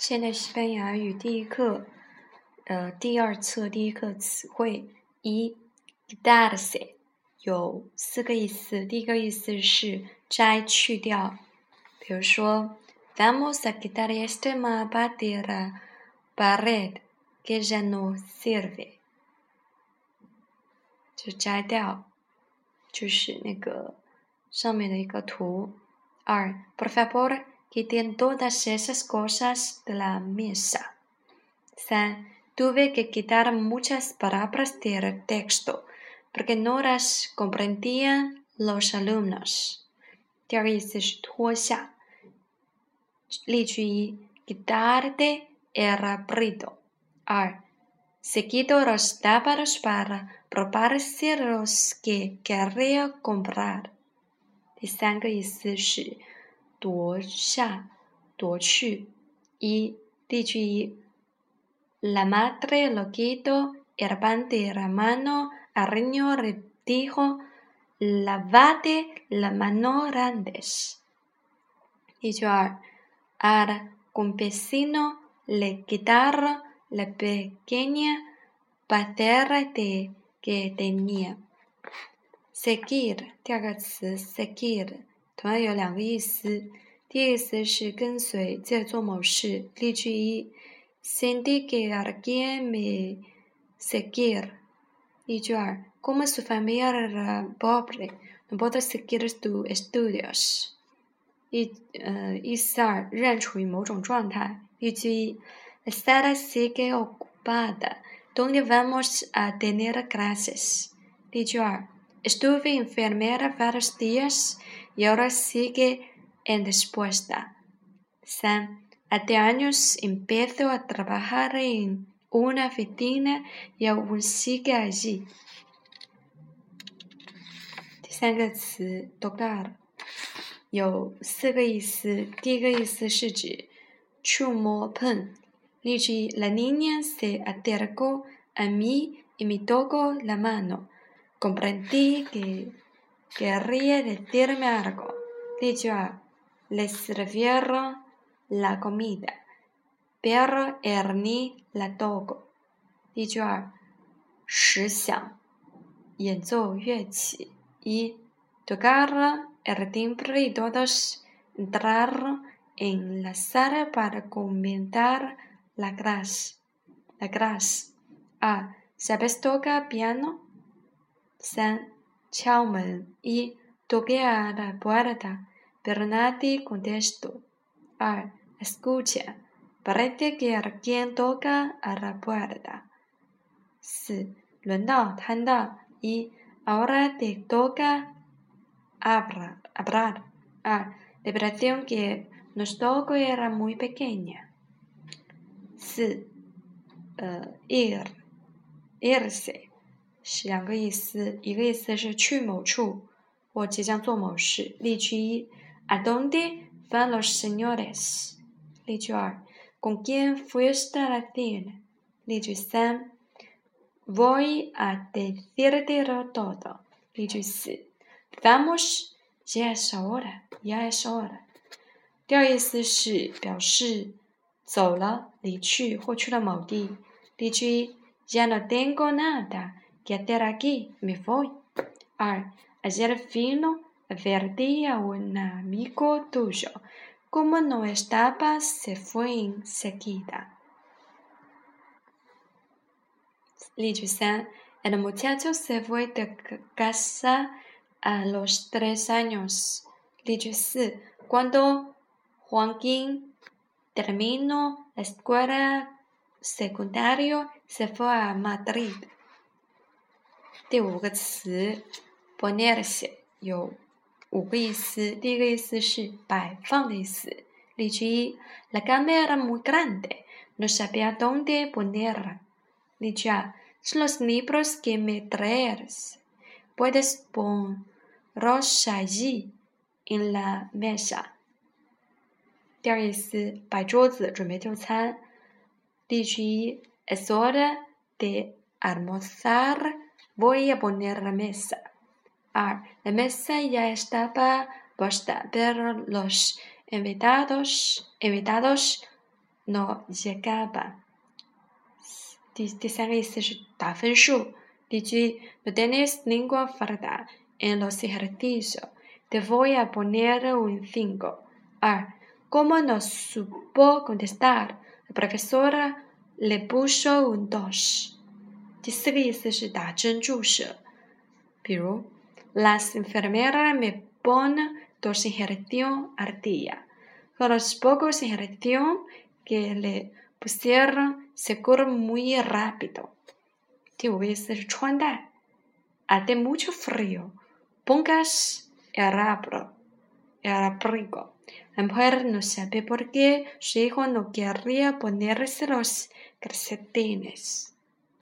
现代西班牙语第一课，呃，第二册第一课词汇一，quitarse 有四个意思。第一个意思是摘去掉，比如说，vamos a quitar este mapa de la pared que ya no sirve，就摘掉，就是那个上面的一个图。二，por favor。quiten todas esas cosas de la mesa. Tuve que quitar muchas palabras del texto porque no las comprendían los alumnos. quitarte el ruido. se quitó los tábanos para probarse los que quería comprar. 第三个意思是 夺下，夺去。一，例句一：La madre lo quitó el pan de la mano al niño le dijo lavate las manos grandes。例句二：Al campesino le quitaron la pequeña parcela de que tenía。Seguir，第二个词，seguir。 同样有两个意思，第一个意思是跟随，在做某事。例句一：Sentí que alguien me seguía。例句二：Como su familia era pobre, no puedo seguir sus estudios。一呃，意思二仍处于某种状态。例句一：La sala sigue ocupada, Donde vamos a tener clases？例句二：Estuve enferma varios días。y ahora sigue en respuesta. San, hace años empezó a trabajar en una oficina y aún sigue allí. 第三个词 tocar 有四个意思。第一个意思是指触摸、碰。例句：La niña se acercó a mí y me tocó la mano. Comprendí que Querría decirme algo. Dicho a, le sirvieron la comida, pero él ni la tocó. Dicho a, 十响，演奏乐器。一，tocar el timbre y todos entraron en la sala para comentar la clase. La clase. A, ¿sabes tocar piano? 三。 Chauman y toqué a la puerta, pero nadie contestó. 2. Escucha, parece que alguien toca a la puerta. 4. y ahora te toca hablar. hablar. Ah, la operación que nos tocó era muy pequeña. 4. Uh, eh, ir, irse. 是两个意思，一个意思是去某处或即将做某事。例句一：A dónde van los señores？例句二：Con quién fuiste a la cena？例句三：Voy a decírtelo todo。例句四：Vamos，ya es hora，ya es hora。第二意思是表示走了、离去或去了某地。例句一：Ya no tengo nada。Quedar aquí, me voy. Al ayer vino a a un amigo tuyo. Como no estaba, se fue enseguida. El muchacho se fue de casa a los tres años. Cuando Joaquín terminó la escuela secundaria, se fue a Madrid. 第五个词，ponerse 有五个意思。第一个意思是摆放的意思。例句一：La cama era muy grande, no sabía dónde ponerla。例句二：Los libros que me traes, puedes ponerlos allí en la mesa。第二意思，摆桌子准备就餐。例句一：Es hora de almorzar。 Voy a poner la mesa. Ah, la mesa ya estaba puesta, pero los invitados, invitados no llegaba. 第第三个意思是打分数。例句：No tienes ninguna falta en los ejercicios. Te voy a poner un cinco. 二，Como no supo contestar, la profesora le puso un dos. 第四个意思是打针注射。比如，Las enfermeras me ponen dos inyecciones al día. Con los pocos inyecciones que le pusieron se curó muy rápido. 第五个意思是穿戴。Hace mucho frío. Pongas el abrigo. El abrigo. La mujer no sabe por qué su hijo no querría ponerse los calcetines.